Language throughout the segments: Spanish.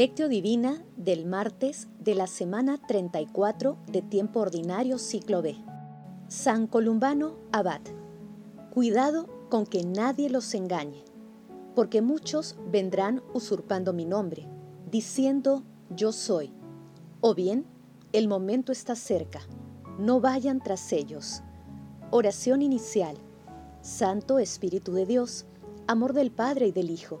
Lectio Divina del martes de la semana 34 de tiempo ordinario ciclo B. San Columbano Abad. Cuidado con que nadie los engañe, porque muchos vendrán usurpando mi nombre, diciendo yo soy. O bien, el momento está cerca, no vayan tras ellos. Oración inicial. Santo Espíritu de Dios, amor del Padre y del Hijo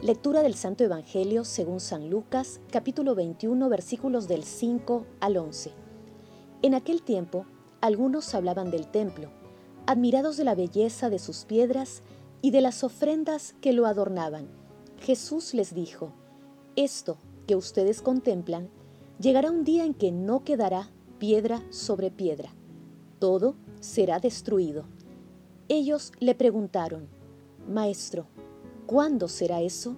Lectura del Santo Evangelio según San Lucas, capítulo 21, versículos del 5 al 11. En aquel tiempo, algunos hablaban del templo, admirados de la belleza de sus piedras y de las ofrendas que lo adornaban. Jesús les dijo, Esto que ustedes contemplan, llegará un día en que no quedará piedra sobre piedra. Todo será destruido. Ellos le preguntaron, Maestro, ¿Cuándo será eso?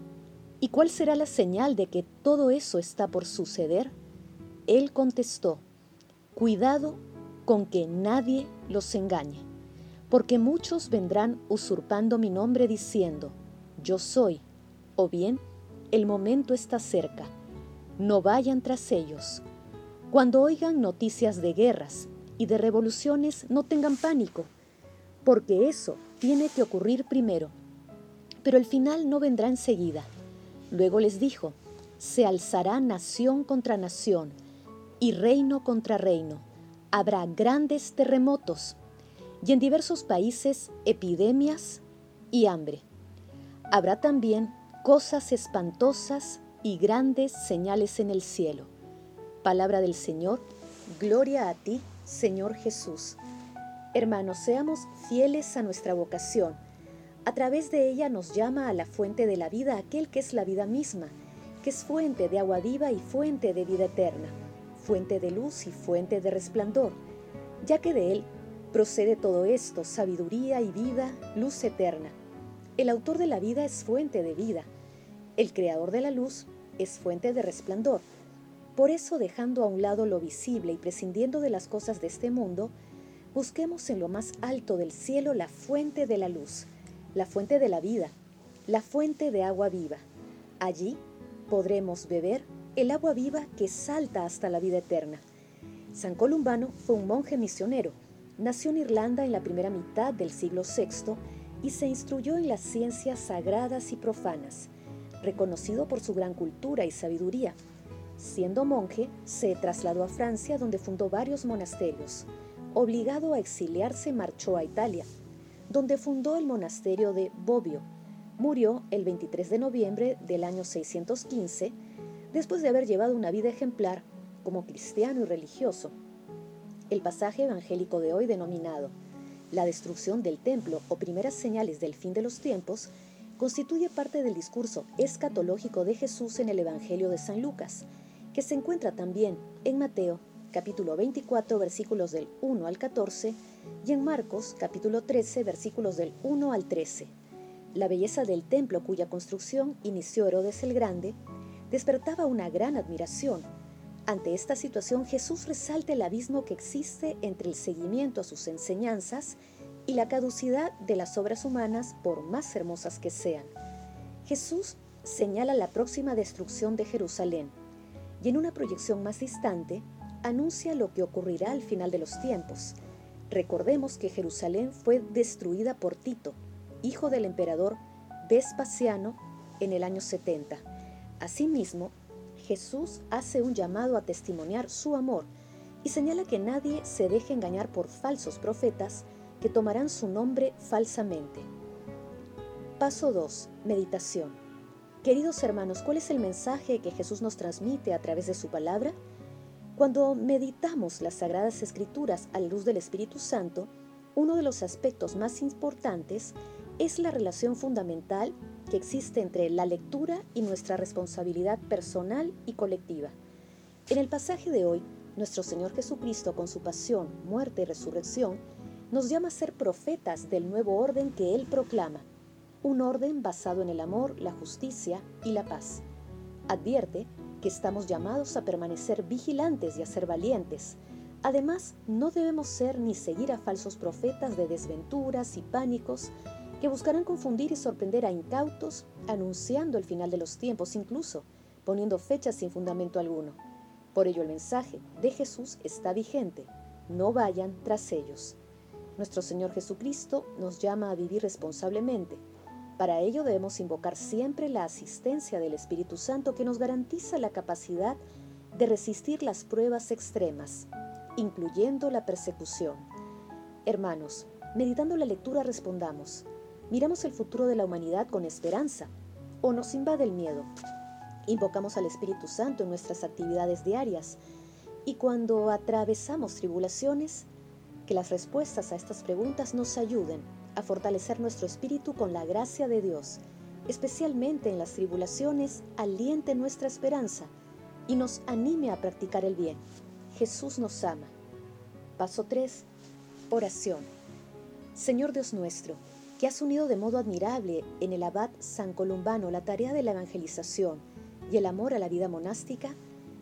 ¿Y cuál será la señal de que todo eso está por suceder? Él contestó, Cuidado con que nadie los engañe, porque muchos vendrán usurpando mi nombre diciendo, Yo soy, o bien, el momento está cerca, no vayan tras ellos. Cuando oigan noticias de guerras y de revoluciones, no tengan pánico, porque eso tiene que ocurrir primero pero el final no vendrá enseguida. Luego les dijo, se alzará nación contra nación y reino contra reino. Habrá grandes terremotos y en diversos países epidemias y hambre. Habrá también cosas espantosas y grandes señales en el cielo. Palabra del Señor, gloria a ti, Señor Jesús. Hermanos, seamos fieles a nuestra vocación a través de ella nos llama a la fuente de la vida, aquel que es la vida misma, que es fuente de agua viva y fuente de vida eterna, fuente de luz y fuente de resplandor, ya que de él procede todo esto, sabiduría y vida, luz eterna. El autor de la vida es fuente de vida, el creador de la luz es fuente de resplandor. Por eso, dejando a un lado lo visible y prescindiendo de las cosas de este mundo, busquemos en lo más alto del cielo la fuente de la luz, la fuente de la vida, la fuente de agua viva. Allí podremos beber el agua viva que salta hasta la vida eterna. San Columbano fue un monje misionero. Nació en Irlanda en la primera mitad del siglo VI y se instruyó en las ciencias sagradas y profanas, reconocido por su gran cultura y sabiduría. Siendo monje, se trasladó a Francia donde fundó varios monasterios. Obligado a exiliarse, marchó a Italia donde fundó el monasterio de Bobbio. Murió el 23 de noviembre del año 615, después de haber llevado una vida ejemplar como cristiano y religioso. El pasaje evangélico de hoy denominado La destrucción del templo o primeras señales del fin de los tiempos constituye parte del discurso escatológico de Jesús en el Evangelio de San Lucas, que se encuentra también en Mateo capítulo 24 versículos del 1 al 14 y en Marcos capítulo 13 versículos del 1 al 13. La belleza del templo cuya construcción inició Herodes el Grande despertaba una gran admiración. Ante esta situación Jesús resalta el abismo que existe entre el seguimiento a sus enseñanzas y la caducidad de las obras humanas por más hermosas que sean. Jesús señala la próxima destrucción de Jerusalén y en una proyección más distante anuncia lo que ocurrirá al final de los tiempos. Recordemos que Jerusalén fue destruida por Tito, hijo del emperador Vespasiano, en el año 70. Asimismo, Jesús hace un llamado a testimoniar su amor y señala que nadie se deje engañar por falsos profetas que tomarán su nombre falsamente. Paso 2. Meditación. Queridos hermanos, ¿cuál es el mensaje que Jesús nos transmite a través de su palabra? Cuando meditamos las Sagradas Escrituras a la luz del Espíritu Santo, uno de los aspectos más importantes es la relación fundamental que existe entre la lectura y nuestra responsabilidad personal y colectiva. En el pasaje de hoy, nuestro Señor Jesucristo, con su pasión, muerte y resurrección, nos llama a ser profetas del nuevo orden que Él proclama, un orden basado en el amor, la justicia y la paz. Advierte que estamos llamados a permanecer vigilantes y a ser valientes. Además, no debemos ser ni seguir a falsos profetas de desventuras y pánicos que buscarán confundir y sorprender a incautos, anunciando el final de los tiempos, incluso poniendo fechas sin fundamento alguno. Por ello el mensaje de Jesús está vigente. No vayan tras ellos. Nuestro Señor Jesucristo nos llama a vivir responsablemente. Para ello debemos invocar siempre la asistencia del Espíritu Santo que nos garantiza la capacidad de resistir las pruebas extremas, incluyendo la persecución. Hermanos, meditando la lectura respondamos, miramos el futuro de la humanidad con esperanza o nos invade el miedo. Invocamos al Espíritu Santo en nuestras actividades diarias y cuando atravesamos tribulaciones, que las respuestas a estas preguntas nos ayuden a fortalecer nuestro espíritu con la gracia de Dios, especialmente en las tribulaciones, aliente nuestra esperanza y nos anime a practicar el bien. Jesús nos ama. Paso 3. Oración. Señor Dios nuestro, que has unido de modo admirable en el abad San Columbano la tarea de la evangelización y el amor a la vida monástica,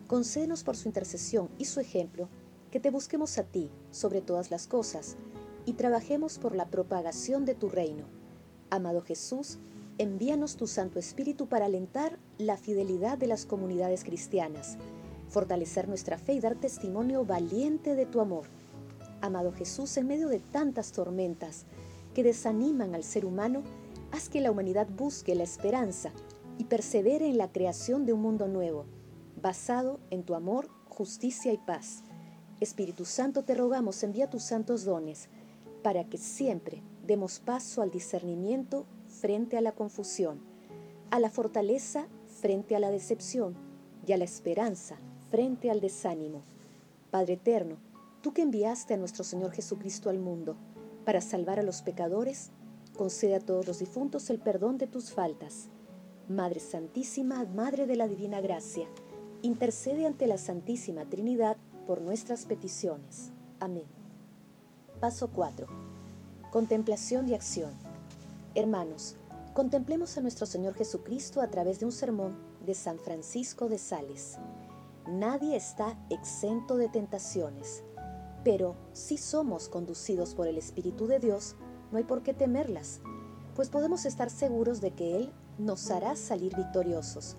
concédenos por su intercesión y su ejemplo que te busquemos a ti sobre todas las cosas y trabajemos por la propagación de tu reino. Amado Jesús, envíanos tu Santo Espíritu para alentar la fidelidad de las comunidades cristianas, fortalecer nuestra fe y dar testimonio valiente de tu amor. Amado Jesús, en medio de tantas tormentas, que desaniman al ser humano, haz que la humanidad busque la esperanza y persevere en la creación de un mundo nuevo, basado en tu amor, justicia y paz. Espíritu Santo, te rogamos, envía tus santos dones para que siempre demos paso al discernimiento frente a la confusión, a la fortaleza frente a la decepción y a la esperanza frente al desánimo. Padre eterno, tú que enviaste a nuestro Señor Jesucristo al mundo, para salvar a los pecadores, concede a todos los difuntos el perdón de tus faltas. Madre Santísima, Madre de la Divina Gracia, intercede ante la Santísima Trinidad por nuestras peticiones. Amén. Paso 4. Contemplación y acción. Hermanos, contemplemos a nuestro Señor Jesucristo a través de un sermón de San Francisco de Sales. Nadie está exento de tentaciones pero si somos conducidos por el Espíritu de Dios, no hay por qué temerlas, pues podemos estar seguros de que Él nos hará salir victoriosos.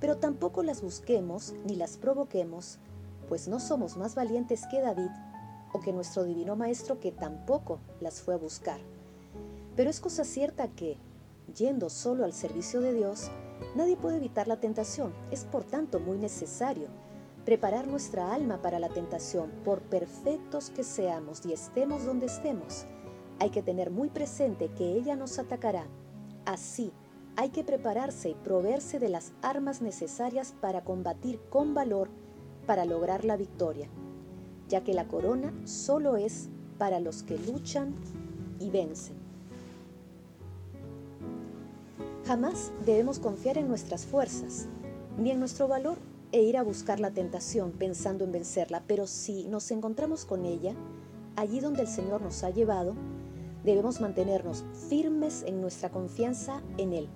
Pero tampoco las busquemos ni las provoquemos, pues no somos más valientes que David o que nuestro divino Maestro que tampoco las fue a buscar. Pero es cosa cierta que, yendo solo al servicio de Dios, nadie puede evitar la tentación. Es por tanto muy necesario preparar nuestra alma para la tentación, por perfectos que seamos y estemos donde estemos. Hay que tener muy presente que ella nos atacará. Así, hay que prepararse y proveerse de las armas necesarias para combatir con valor para lograr la victoria, ya que la corona solo es para los que luchan y vencen. Jamás debemos confiar en nuestras fuerzas, ni en nuestro valor e ir a buscar la tentación pensando en vencerla, pero si nos encontramos con ella, allí donde el Señor nos ha llevado, debemos mantenernos firmes en nuestra confianza en Él,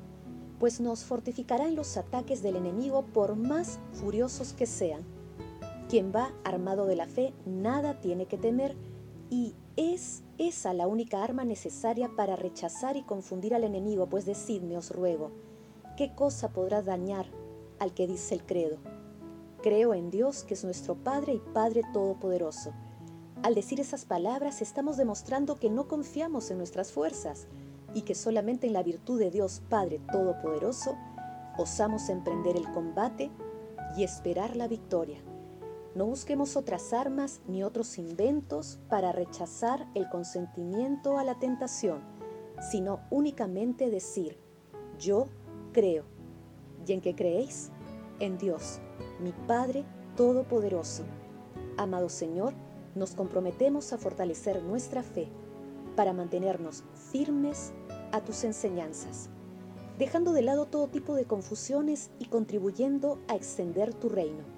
pues nos fortificará en los ataques del enemigo por más furiosos que sean. Quien va armado de la fe nada tiene que temer y es esa la única arma necesaria para rechazar y confundir al enemigo, pues decidme, os ruego, ¿qué cosa podrá dañar al que dice el credo? Creo en Dios que es nuestro Padre y Padre Todopoderoso. Al decir esas palabras estamos demostrando que no confiamos en nuestras fuerzas y que solamente en la virtud de Dios Padre Todopoderoso osamos emprender el combate y esperar la victoria. No busquemos otras armas ni otros inventos para rechazar el consentimiento a la tentación, sino únicamente decir, yo creo. ¿Y en qué creéis? En Dios mi Padre Todopoderoso. Amado Señor, nos comprometemos a fortalecer nuestra fe para mantenernos firmes a tus enseñanzas, dejando de lado todo tipo de confusiones y contribuyendo a extender tu reino.